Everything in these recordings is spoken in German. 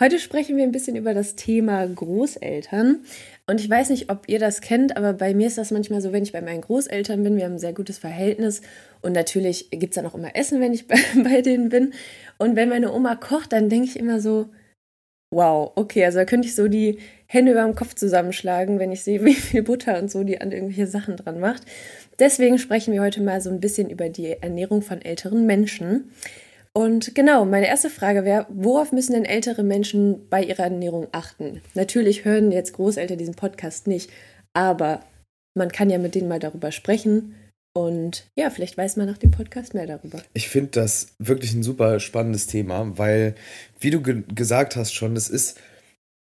Heute sprechen wir ein bisschen über das Thema Großeltern. Und ich weiß nicht, ob ihr das kennt, aber bei mir ist das manchmal so, wenn ich bei meinen Großeltern bin, wir haben ein sehr gutes Verhältnis. Und natürlich gibt es dann auch immer Essen, wenn ich bei, bei denen bin. Und wenn meine Oma kocht, dann denke ich immer so, wow, okay, also da könnte ich so die Hände über dem Kopf zusammenschlagen, wenn ich sehe, wie viel Butter und so die an irgendwelche Sachen dran macht. Deswegen sprechen wir heute mal so ein bisschen über die Ernährung von älteren Menschen. Und genau, meine erste Frage wäre, worauf müssen denn ältere Menschen bei ihrer Ernährung achten? Natürlich hören jetzt Großeltern diesen Podcast nicht, aber man kann ja mit denen mal darüber sprechen. Und ja, vielleicht weiß man nach dem Podcast mehr darüber. Ich finde das wirklich ein super spannendes Thema, weil, wie du ge gesagt hast schon, es ist,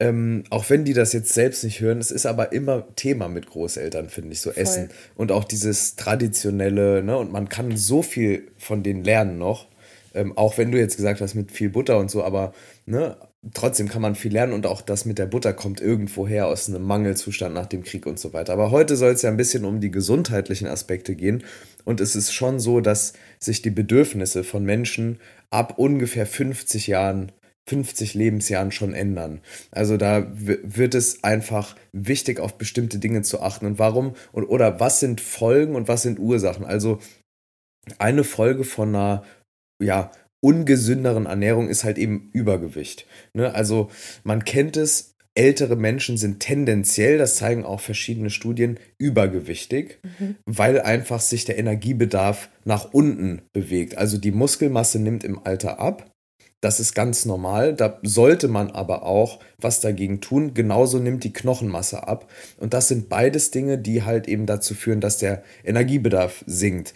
ähm, auch wenn die das jetzt selbst nicht hören, es ist aber immer Thema mit Großeltern, finde ich, so Voll. Essen. Und auch dieses Traditionelle, ne? Und man kann so viel von denen lernen noch. Ähm, auch wenn du jetzt gesagt hast, mit viel Butter und so, aber ne, trotzdem kann man viel lernen und auch das mit der Butter kommt irgendwo her aus einem Mangelzustand nach dem Krieg und so weiter. Aber heute soll es ja ein bisschen um die gesundheitlichen Aspekte gehen und es ist schon so, dass sich die Bedürfnisse von Menschen ab ungefähr 50 Jahren 50 Lebensjahren schon ändern. Also da wird es einfach wichtig, auf bestimmte Dinge zu achten. Und warum und, oder was sind Folgen und was sind Ursachen? Also eine Folge von einer ja, ungesünderen Ernährung ist halt eben Übergewicht. Ne? Also man kennt es, ältere Menschen sind tendenziell, das zeigen auch verschiedene Studien, übergewichtig, mhm. weil einfach sich der Energiebedarf nach unten bewegt. Also die Muskelmasse nimmt im Alter ab. Das ist ganz normal. Da sollte man aber auch was dagegen tun. Genauso nimmt die Knochenmasse ab. Und das sind beides Dinge, die halt eben dazu führen, dass der Energiebedarf sinkt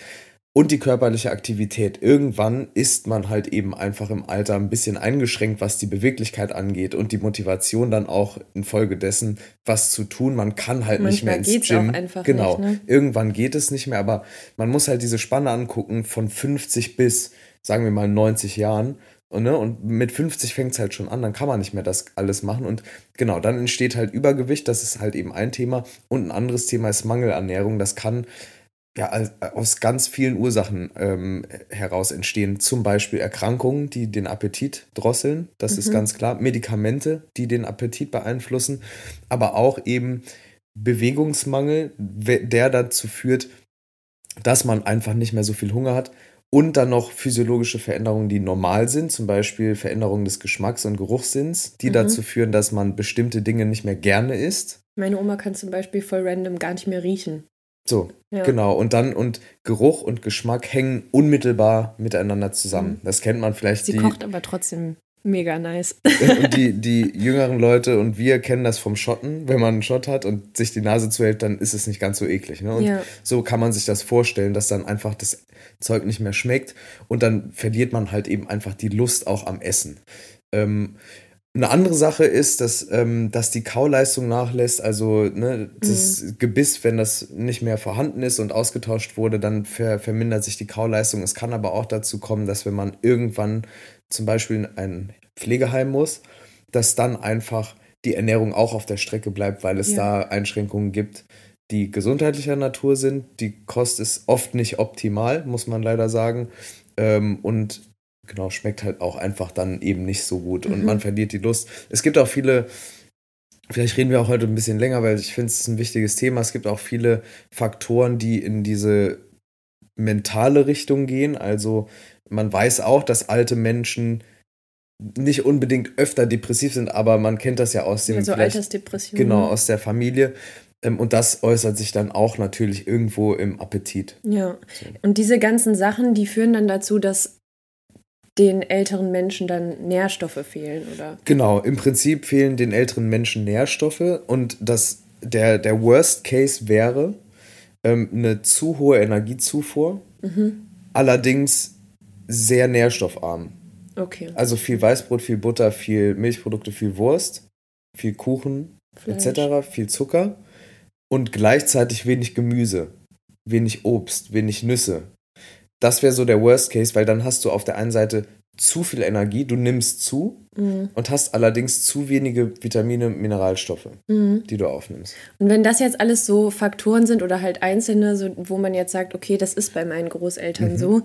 und die körperliche Aktivität. Irgendwann ist man halt eben einfach im Alter ein bisschen eingeschränkt, was die Beweglichkeit angeht und die Motivation dann auch infolgedessen, was zu tun. Man kann halt Manchmal nicht mehr ins Gym. Auch einfach genau. Nicht, ne? Irgendwann geht es nicht mehr, aber man muss halt diese Spanne angucken von 50 bis, sagen wir mal, 90 Jahren. Und, ne, und mit 50 fängt es halt schon an, dann kann man nicht mehr das alles machen. Und genau, dann entsteht halt Übergewicht, das ist halt eben ein Thema. Und ein anderes Thema ist Mangelernährung. Das kann ja, aus ganz vielen Ursachen ähm, heraus entstehen. Zum Beispiel Erkrankungen, die den Appetit drosseln, das mhm. ist ganz klar. Medikamente, die den Appetit beeinflussen, aber auch eben Bewegungsmangel, der dazu führt, dass man einfach nicht mehr so viel Hunger hat. Und dann noch physiologische Veränderungen, die normal sind, zum Beispiel Veränderungen des Geschmacks- und Geruchssinns, die mhm. dazu führen, dass man bestimmte Dinge nicht mehr gerne isst. Meine Oma kann zum Beispiel voll random gar nicht mehr riechen. So, ja. genau. Und dann, und Geruch und Geschmack hängen unmittelbar miteinander zusammen. Mhm. Das kennt man vielleicht. Sie die, kocht aber trotzdem mega nice. und die, die jüngeren Leute und wir kennen das vom Schotten. Wenn man einen Schott hat und sich die Nase zuhält, dann ist es nicht ganz so eklig. Ne? Und ja. so kann man sich das vorstellen, dass dann einfach das Zeug nicht mehr schmeckt und dann verliert man halt eben einfach die Lust auch am Essen. Ähm, eine andere Sache ist, dass, ähm, dass die Kauleistung nachlässt, also ne, das mhm. Gebiss, wenn das nicht mehr vorhanden ist und ausgetauscht wurde, dann ver vermindert sich die Kauleistung. Es kann aber auch dazu kommen, dass wenn man irgendwann zum Beispiel in ein Pflegeheim muss, dass dann einfach die Ernährung auch auf der Strecke bleibt, weil es ja. da Einschränkungen gibt, die gesundheitlicher Natur sind. Die Kost ist oft nicht optimal, muss man leider sagen. Ähm, und genau, schmeckt halt auch einfach dann eben nicht so gut und mhm. man verliert die Lust. Es gibt auch viele, vielleicht reden wir auch heute ein bisschen länger, weil ich finde, es ist ein wichtiges Thema. Es gibt auch viele Faktoren, die in diese mentale Richtung gehen. Also man weiß auch, dass alte Menschen nicht unbedingt öfter depressiv sind, aber man kennt das ja aus dem also Altersdepression. Genau, aus der Familie. Ähm, und das äußert sich dann auch natürlich irgendwo im Appetit. Ja. Und diese ganzen Sachen, die führen dann dazu, dass den älteren Menschen dann Nährstoffe fehlen, oder? Genau, im Prinzip fehlen den älteren Menschen Nährstoffe und das, der, der Worst Case wäre ähm, eine zu hohe Energiezufuhr, mhm. allerdings sehr nährstoffarm. Okay. Also viel Weißbrot, viel Butter, viel Milchprodukte, viel Wurst, viel Kuchen etc., viel Zucker und gleichzeitig wenig Gemüse. wenig Obst, wenig Nüsse. Das wäre so der Worst Case, weil dann hast du auf der einen Seite zu viel Energie, du nimmst zu mhm. und hast allerdings zu wenige Vitamine, Mineralstoffe, mhm. die du aufnimmst. Und wenn das jetzt alles so Faktoren sind oder halt einzelne, so, wo man jetzt sagt, okay, das ist bei meinen Großeltern mhm. so,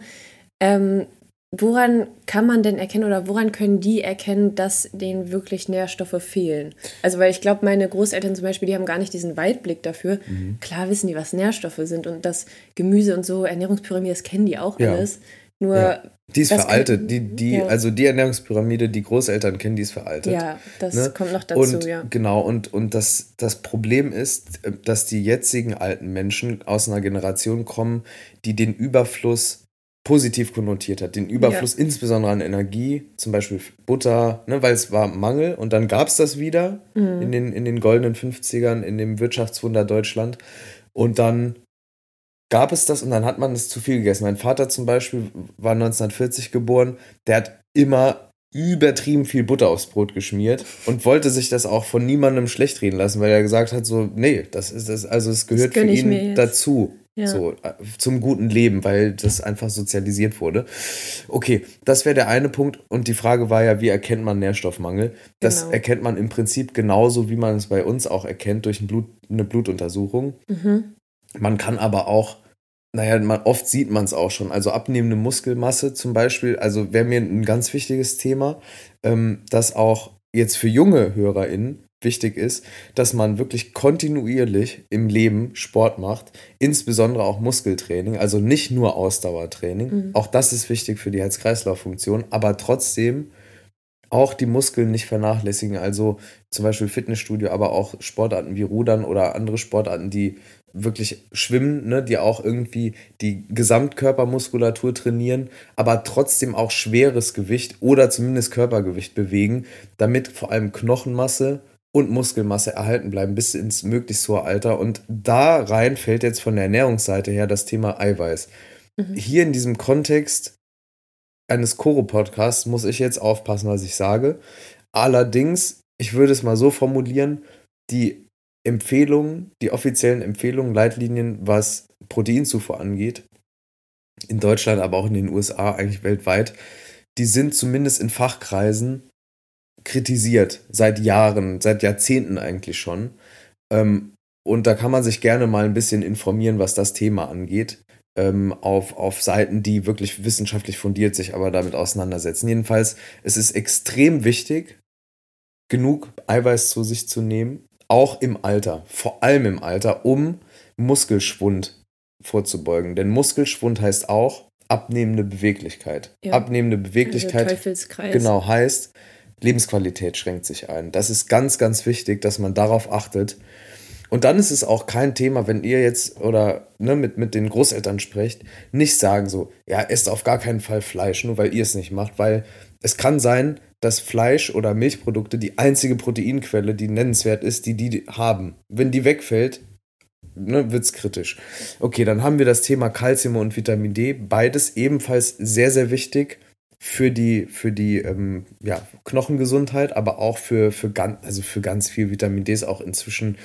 ähm, woran kann man denn erkennen oder woran können die erkennen, dass denen wirklich Nährstoffe fehlen? Also, weil ich glaube, meine Großeltern zum Beispiel, die haben gar nicht diesen Weitblick dafür. Mhm. Klar wissen die, was Nährstoffe sind und das Gemüse und so, Ernährungspyramide, das kennen die auch ja. alles. Nur. Ja. Die ist veraltet. Die, die, ja. Also die Ernährungspyramide, die Großeltern kennen, die ist veraltet. Ja, das ne? kommt noch dazu, und, ja. Genau, und, und das, das Problem ist, äh, dass die jetzigen alten Menschen aus einer Generation kommen, die den Überfluss positiv konnotiert hat. Den Überfluss ja. insbesondere an Energie, zum Beispiel Butter, ne, weil es war Mangel und dann gab es das wieder mhm. in, den, in den goldenen 50ern, in dem Wirtschaftswunder Deutschland. Und dann gab es das und dann hat man es zu viel gegessen. Mein Vater zum Beispiel war 1940 geboren, der hat immer übertrieben viel Butter aufs Brot geschmiert und wollte sich das auch von niemandem schlecht reden lassen, weil er gesagt hat so, nee, das ist das, also es gehört für ihn dazu. Ja. So, äh, zum guten Leben, weil das einfach sozialisiert wurde. Okay, das wäre der eine Punkt. Und die Frage war ja, wie erkennt man Nährstoffmangel? Das genau. erkennt man im Prinzip genauso, wie man es bei uns auch erkennt, durch ein Blut, eine Blutuntersuchung. Mhm. Man kann aber auch, naja, man, oft sieht man es auch schon. Also abnehmende Muskelmasse zum Beispiel, also wäre mir ein ganz wichtiges Thema, ähm, das auch jetzt für junge HörerInnen wichtig ist, dass man wirklich kontinuierlich im Leben Sport macht, insbesondere auch Muskeltraining, also nicht nur Ausdauertraining. Mhm. Auch das ist wichtig für die Herz-Kreislauf-Funktion, aber trotzdem auch die Muskeln nicht vernachlässigen. Also zum Beispiel Fitnessstudio, aber auch Sportarten wie Rudern oder andere Sportarten, die wirklich schwimmen, ne, die auch irgendwie die Gesamtkörpermuskulatur trainieren, aber trotzdem auch schweres Gewicht oder zumindest Körpergewicht bewegen, damit vor allem Knochenmasse und Muskelmasse erhalten bleiben bis ins möglichst hohe Alter. Und da rein fällt jetzt von der Ernährungsseite her das Thema Eiweiß. Mhm. Hier in diesem Kontext eines Koro-Podcasts muss ich jetzt aufpassen, was ich sage. Allerdings, ich würde es mal so formulieren, die Empfehlungen, die offiziellen Empfehlungen, Leitlinien, was Proteinzufuhr angeht, in Deutschland, aber auch in den USA, eigentlich weltweit, die sind zumindest in Fachkreisen kritisiert, seit Jahren, seit Jahrzehnten eigentlich schon. Ähm, und da kann man sich gerne mal ein bisschen informieren, was das Thema angeht, ähm, auf, auf Seiten, die wirklich wissenschaftlich fundiert sich aber damit auseinandersetzen. Jedenfalls, es ist extrem wichtig, genug Eiweiß zu sich zu nehmen, auch im Alter, vor allem im Alter, um Muskelschwund vorzubeugen. Denn Muskelschwund heißt auch abnehmende Beweglichkeit. Ja. Abnehmende Beweglichkeit. Also Teufelskreis. Genau, heißt, Lebensqualität schränkt sich ein. Das ist ganz, ganz wichtig, dass man darauf achtet. Und dann ist es auch kein Thema, wenn ihr jetzt oder ne, mit, mit den Großeltern sprecht, nicht sagen so, ja, esst auf gar keinen Fall Fleisch, nur weil ihr es nicht macht, weil es kann sein, dass Fleisch oder Milchprodukte die einzige Proteinquelle, die nennenswert ist, die die haben. Wenn die wegfällt, ne, wird es kritisch. Okay, dann haben wir das Thema Kalzium und Vitamin D, beides ebenfalls sehr, sehr wichtig für die, für die ähm, ja, Knochengesundheit, aber auch für, für, ganz, also für ganz viel Vitamin D ist auch inzwischen,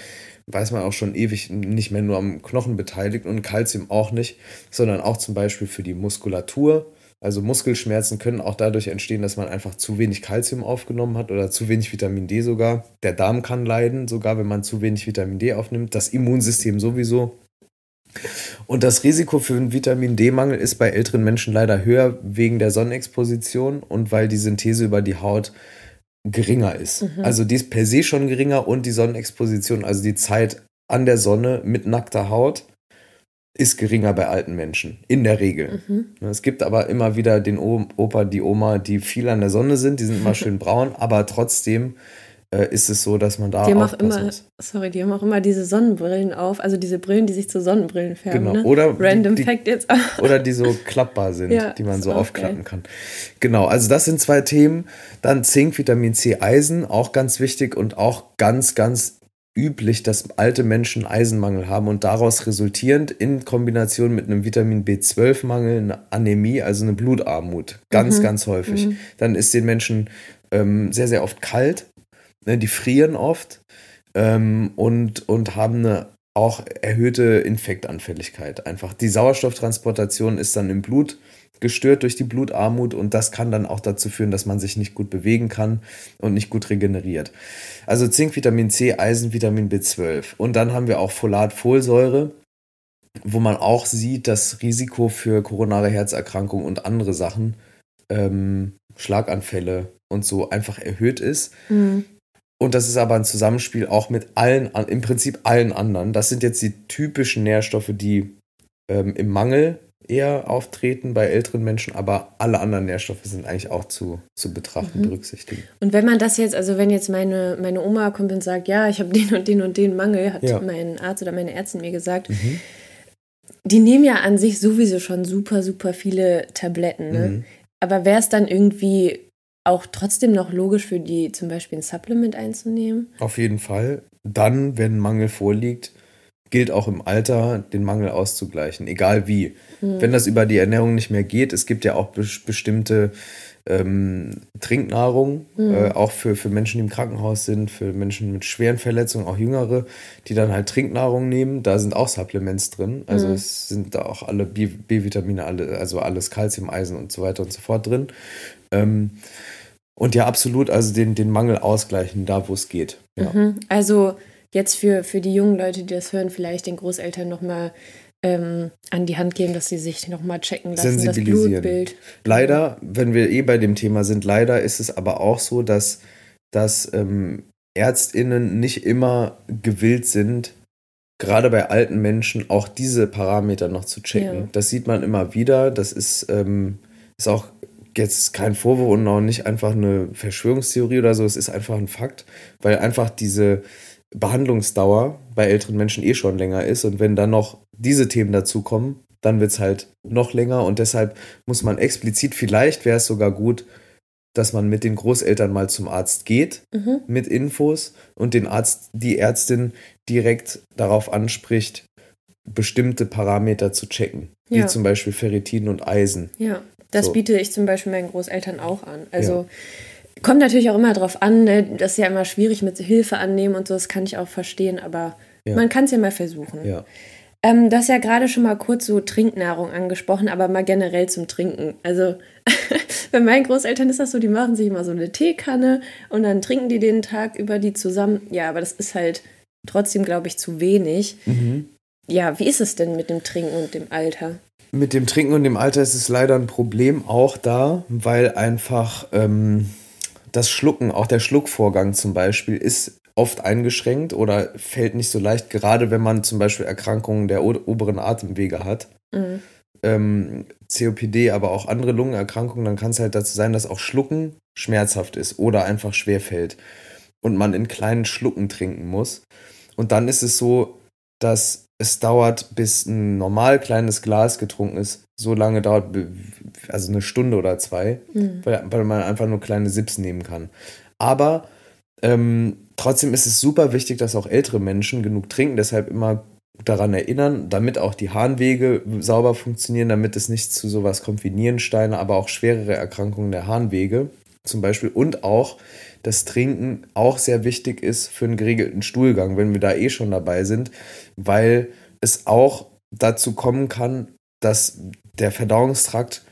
weiß man auch schon ewig, nicht mehr nur am Knochen beteiligt und Kalzium auch nicht, sondern auch zum Beispiel für die Muskulatur. Also Muskelschmerzen können auch dadurch entstehen, dass man einfach zu wenig Kalzium aufgenommen hat oder zu wenig Vitamin D sogar. Der Darm kann leiden, sogar wenn man zu wenig Vitamin D aufnimmt. Das Immunsystem sowieso. Und das Risiko für einen Vitamin D-Mangel ist bei älteren Menschen leider höher wegen der Sonnenexposition und weil die Synthese über die Haut geringer ist. Mhm. Also die ist per se schon geringer und die Sonnenexposition, also die Zeit an der Sonne mit nackter Haut, ist geringer bei alten Menschen, in der Regel. Mhm. Es gibt aber immer wieder den Opa, die Oma, die viel an der Sonne sind, die sind immer schön braun, aber trotzdem ist es so, dass man da die haben auch immer, muss. Sorry, die haben auch immer diese Sonnenbrillen auf, also diese Brillen, die sich zu Sonnenbrillen färben. Genau. Ne? Oder Random die, Fact jetzt. oder die so klappbar sind, ja, die man so aufklappen geil. kann. Genau, also das sind zwei Themen. Dann Zink, Vitamin C, Eisen, auch ganz wichtig und auch ganz, ganz üblich, dass alte Menschen Eisenmangel haben und daraus resultierend in Kombination mit einem Vitamin B12-Mangel eine Anämie, also eine Blutarmut. Ganz, mhm. ganz häufig. Mhm. Dann ist den Menschen ähm, sehr, sehr oft kalt die frieren oft ähm, und, und haben eine auch erhöhte Infektanfälligkeit. Einfach die Sauerstofftransportation ist dann im Blut gestört durch die Blutarmut und das kann dann auch dazu führen, dass man sich nicht gut bewegen kann und nicht gut regeneriert. Also Zink, Vitamin C, Eisen, Vitamin B12 und dann haben wir auch Folat, Folsäure, wo man auch sieht, das Risiko für koronare Herzerkrankungen und andere Sachen, ähm, Schlaganfälle und so einfach erhöht ist. Mhm. Und das ist aber ein Zusammenspiel auch mit allen, im Prinzip allen anderen. Das sind jetzt die typischen Nährstoffe, die ähm, im Mangel eher auftreten bei älteren Menschen, aber alle anderen Nährstoffe sind eigentlich auch zu, zu betrachten, mhm. berücksichtigen. Und wenn man das jetzt, also wenn jetzt meine, meine Oma kommt und sagt, ja, ich habe den und den und den Mangel, hat ja. mein Arzt oder meine Ärztin mir gesagt, mhm. die nehmen ja an sich sowieso schon super, super viele Tabletten. Ne? Mhm. Aber wäre es dann irgendwie auch trotzdem noch logisch für die zum Beispiel ein Supplement einzunehmen? Auf jeden Fall. Dann, wenn Mangel vorliegt, gilt auch im Alter, den Mangel auszugleichen, egal wie. Mhm. Wenn das über die Ernährung nicht mehr geht, es gibt ja auch be bestimmte ähm, Trinknahrung, mhm. äh, auch für, für Menschen, die im Krankenhaus sind, für Menschen mit schweren Verletzungen, auch Jüngere, die dann halt Trinknahrung nehmen. Da sind auch Supplements drin. Also mhm. es sind da auch alle B-Vitamine, alle, also alles Kalzium, Eisen und so weiter und so fort drin. Ähm, und ja, absolut, also den, den Mangel ausgleichen, da wo es geht. Ja. Mhm. Also jetzt für, für die jungen Leute, die das hören, vielleicht den Großeltern nochmal ähm, an die Hand geben, dass sie sich nochmal checken lassen, das Blutbild. Leider, wenn wir eh bei dem Thema sind, leider ist es aber auch so, dass, dass ähm, ÄrztInnen nicht immer gewillt sind, gerade bei alten Menschen auch diese Parameter noch zu checken. Ja. Das sieht man immer wieder. Das ist, ähm, ist auch jetzt kein Vorwurf und auch nicht einfach eine Verschwörungstheorie oder so. Es ist einfach ein Fakt, weil einfach diese Behandlungsdauer bei älteren Menschen eh schon länger ist. Und wenn dann noch diese Themen dazukommen, dann wird es halt noch länger. Und deshalb muss man explizit, vielleicht wäre es sogar gut, dass man mit den Großeltern mal zum Arzt geht mhm. mit Infos und den Arzt, die Ärztin direkt darauf anspricht, bestimmte Parameter zu checken, ja. wie zum Beispiel Ferritin und Eisen. Ja, das so. biete ich zum Beispiel meinen Großeltern auch an. Also ja. Kommt natürlich auch immer darauf an, ne? das ist ja immer schwierig mit Hilfe annehmen und so, das kann ich auch verstehen, aber ja. man kann es ja mal versuchen. Ja. Ähm, du hast ja gerade schon mal kurz so Trinknahrung angesprochen, aber mal generell zum Trinken. Also bei meinen Großeltern ist das so, die machen sich immer so eine Teekanne und dann trinken die den Tag über die zusammen. Ja, aber das ist halt trotzdem, glaube ich, zu wenig. Mhm. Ja, wie ist es denn mit dem Trinken und dem Alter? Mit dem Trinken und dem Alter ist es leider ein Problem auch da, weil einfach ähm, das Schlucken, auch der Schluckvorgang zum Beispiel, ist oft eingeschränkt oder fällt nicht so leicht, gerade wenn man zum Beispiel Erkrankungen der oberen Atemwege hat. Mhm. Ähm, COPD, aber auch andere Lungenerkrankungen, dann kann es halt dazu sein, dass auch Schlucken schmerzhaft ist oder einfach schwer fällt und man in kleinen Schlucken trinken muss. Und dann ist es so, dass es dauert, bis ein normal kleines Glas getrunken ist. So lange dauert, also eine Stunde oder zwei, mhm. weil, weil man einfach nur kleine Sips nehmen kann. Aber ähm, trotzdem ist es super wichtig, dass auch ältere Menschen genug trinken. Deshalb immer daran erinnern, damit auch die Harnwege sauber funktionieren, damit es nicht zu sowas kommt wie Nierensteine, aber auch schwerere Erkrankungen der Harnwege zum Beispiel und auch das Trinken auch sehr wichtig ist für einen geregelten Stuhlgang, wenn wir da eh schon dabei sind, weil es auch dazu kommen kann, dass der Verdauungstrakt,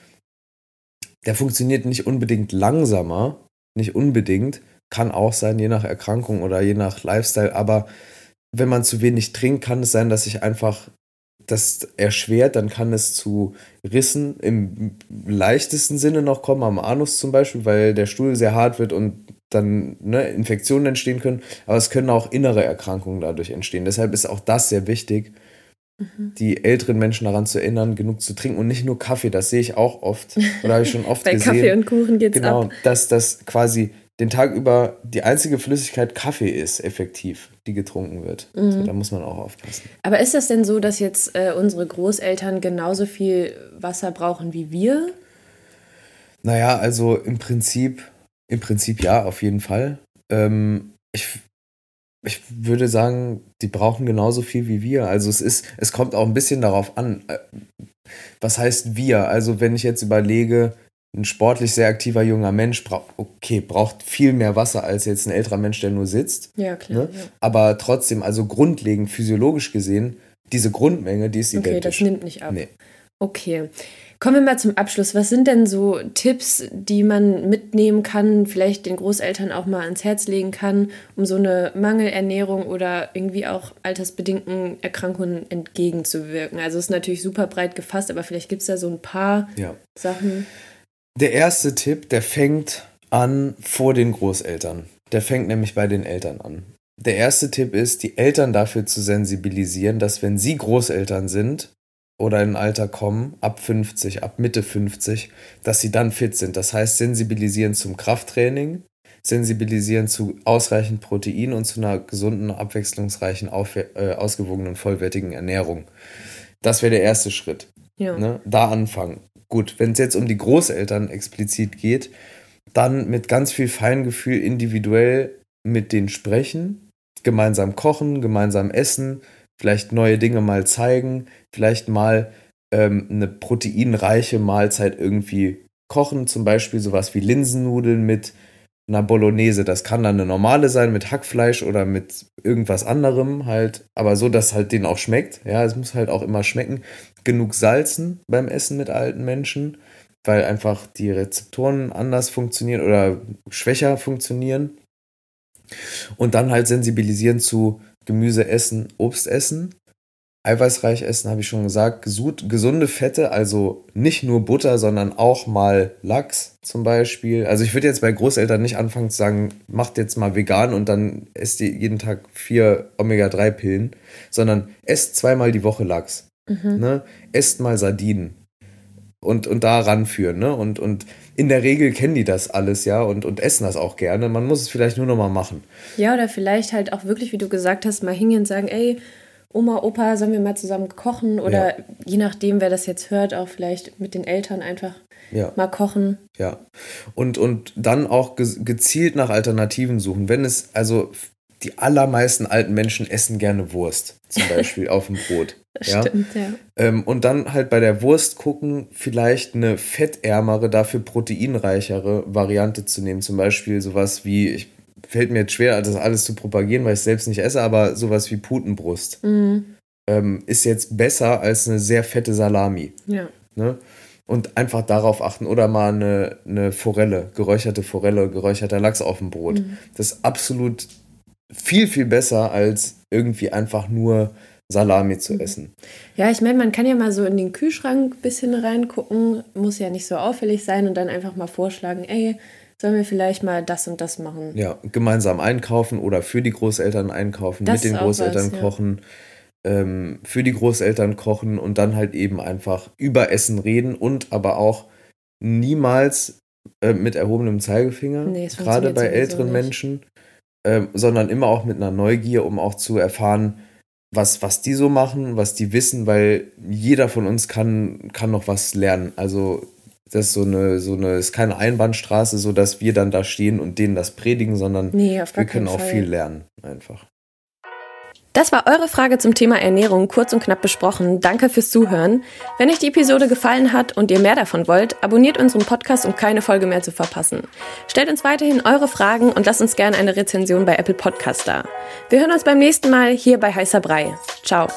der funktioniert nicht unbedingt langsamer, nicht unbedingt, kann auch sein, je nach Erkrankung oder je nach Lifestyle, aber wenn man zu wenig trinkt, kann es sein, dass sich einfach das erschwert, dann kann es zu Rissen im leichtesten Sinne noch kommen, am Anus zum Beispiel, weil der Stuhl sehr hart wird und dann ne, Infektionen entstehen können. Aber es können auch innere Erkrankungen dadurch entstehen. Deshalb ist auch das sehr wichtig, mhm. die älteren Menschen daran zu erinnern, genug zu trinken und nicht nur Kaffee. Das sehe ich auch oft oder habe ich schon oft Bei gesehen. Kaffee und Kuchen geht's genau, ab. dass das quasi den Tag über die einzige Flüssigkeit Kaffee ist, effektiv, die getrunken wird. Mhm. So, da muss man auch aufpassen. Aber ist das denn so, dass jetzt äh, unsere Großeltern genauso viel Wasser brauchen wie wir? Naja, also im Prinzip, im Prinzip ja, auf jeden Fall. Ähm, ich, ich würde sagen, die brauchen genauso viel wie wir. Also es ist, es kommt auch ein bisschen darauf an, äh, was heißt wir? Also wenn ich jetzt überlege, ein sportlich sehr aktiver junger Mensch braucht, okay, braucht viel mehr Wasser als jetzt ein älterer Mensch, der nur sitzt. Ja, klar. Ne? Ja. Aber trotzdem, also grundlegend, physiologisch gesehen, diese Grundmenge, die ist okay, identisch. Okay, das nimmt nicht ab. Nee. Okay. Kommen wir mal zum Abschluss. Was sind denn so Tipps, die man mitnehmen kann, vielleicht den Großeltern auch mal ans Herz legen kann, um so eine Mangelernährung oder irgendwie auch altersbedingten Erkrankungen entgegenzuwirken? Also es ist natürlich super breit gefasst, aber vielleicht gibt es da so ein paar ja. Sachen. Der erste Tipp, der fängt an vor den Großeltern. Der fängt nämlich bei den Eltern an. Der erste Tipp ist, die Eltern dafür zu sensibilisieren, dass wenn sie Großeltern sind, oder in ein Alter kommen, ab 50, ab Mitte 50, dass sie dann fit sind. Das heißt, sensibilisieren zum Krafttraining, sensibilisieren zu ausreichend Protein und zu einer gesunden, abwechslungsreichen, äh, ausgewogenen, vollwertigen Ernährung. Das wäre der erste Schritt. Ja. Ne? Da anfangen. Gut, wenn es jetzt um die Großeltern explizit geht, dann mit ganz viel Feingefühl individuell mit denen sprechen, gemeinsam kochen, gemeinsam essen, vielleicht neue Dinge mal zeigen, vielleicht mal ähm, eine proteinreiche Mahlzeit irgendwie kochen, zum Beispiel sowas wie Linsennudeln mit einer Bolognese. Das kann dann eine normale sein mit Hackfleisch oder mit irgendwas anderem halt, aber so, dass halt denen auch schmeckt. Ja, es muss halt auch immer schmecken. Genug salzen beim Essen mit alten Menschen, weil einfach die Rezeptoren anders funktionieren oder schwächer funktionieren. Und dann halt sensibilisieren zu Gemüse essen, Obst essen, eiweißreich essen, habe ich schon gesagt, gesunde Fette, also nicht nur Butter, sondern auch mal Lachs zum Beispiel. Also ich würde jetzt bei Großeltern nicht anfangen zu sagen, macht jetzt mal vegan und dann esst ihr jeden Tag vier Omega-3-Pillen, sondern esst zweimal die Woche Lachs. Mhm. Ne? Esst mal Sardinen und, und da ranführen. Ne? Und, und in der Regel kennen die das alles ja und, und essen das auch gerne. Man muss es vielleicht nur noch mal machen. Ja, oder vielleicht halt auch wirklich, wie du gesagt hast, mal hingehen und sagen, ey, Oma, Opa, sollen wir mal zusammen kochen? Oder ja. je nachdem, wer das jetzt hört, auch vielleicht mit den Eltern einfach ja. mal kochen. Ja. Und, und dann auch gezielt nach Alternativen suchen. Wenn es, also die allermeisten alten Menschen essen gerne Wurst, zum Beispiel auf dem Brot. Ja? Stimmt, ja. Ähm, und dann halt bei der Wurst gucken, vielleicht eine fettärmere, dafür proteinreichere Variante zu nehmen. Zum Beispiel sowas wie, ich fällt mir jetzt schwer, das alles zu propagieren, weil ich es selbst nicht esse, aber sowas wie Putenbrust mhm. ähm, ist jetzt besser als eine sehr fette Salami. Ja. Ne? Und einfach darauf achten. Oder mal eine, eine Forelle, geräucherte Forelle, geräucherter Lachs auf dem Brot. Mhm. Das ist absolut viel, viel besser als irgendwie einfach nur Salami zu mhm. essen. Ja, ich meine, man kann ja mal so in den Kühlschrank ein bisschen reingucken, muss ja nicht so auffällig sein und dann einfach mal vorschlagen, ey, sollen wir vielleicht mal das und das machen? Ja, gemeinsam einkaufen oder für die Großeltern einkaufen, das mit den Großeltern was, kochen, ja. ähm, für die Großeltern kochen und dann halt eben einfach über Essen reden und aber auch niemals äh, mit erhobenem Zeigefinger, nee, gerade bei älteren nicht. Menschen, äh, sondern immer auch mit einer Neugier, um auch zu erfahren, was, was die so machen, was die wissen, weil jeder von uns kann, kann noch was lernen. Also das ist so eine, so eine, ist keine Einbahnstraße, so dass wir dann da stehen und denen das predigen, sondern nee, wir können auch Fall. viel lernen einfach. Das war eure Frage zum Thema Ernährung kurz und knapp besprochen. Danke fürs Zuhören. Wenn euch die Episode gefallen hat und ihr mehr davon wollt, abonniert unseren Podcast, um keine Folge mehr zu verpassen. Stellt uns weiterhin eure Fragen und lasst uns gerne eine Rezension bei Apple Podcast da. Wir hören uns beim nächsten Mal hier bei Heißer Brei. Ciao.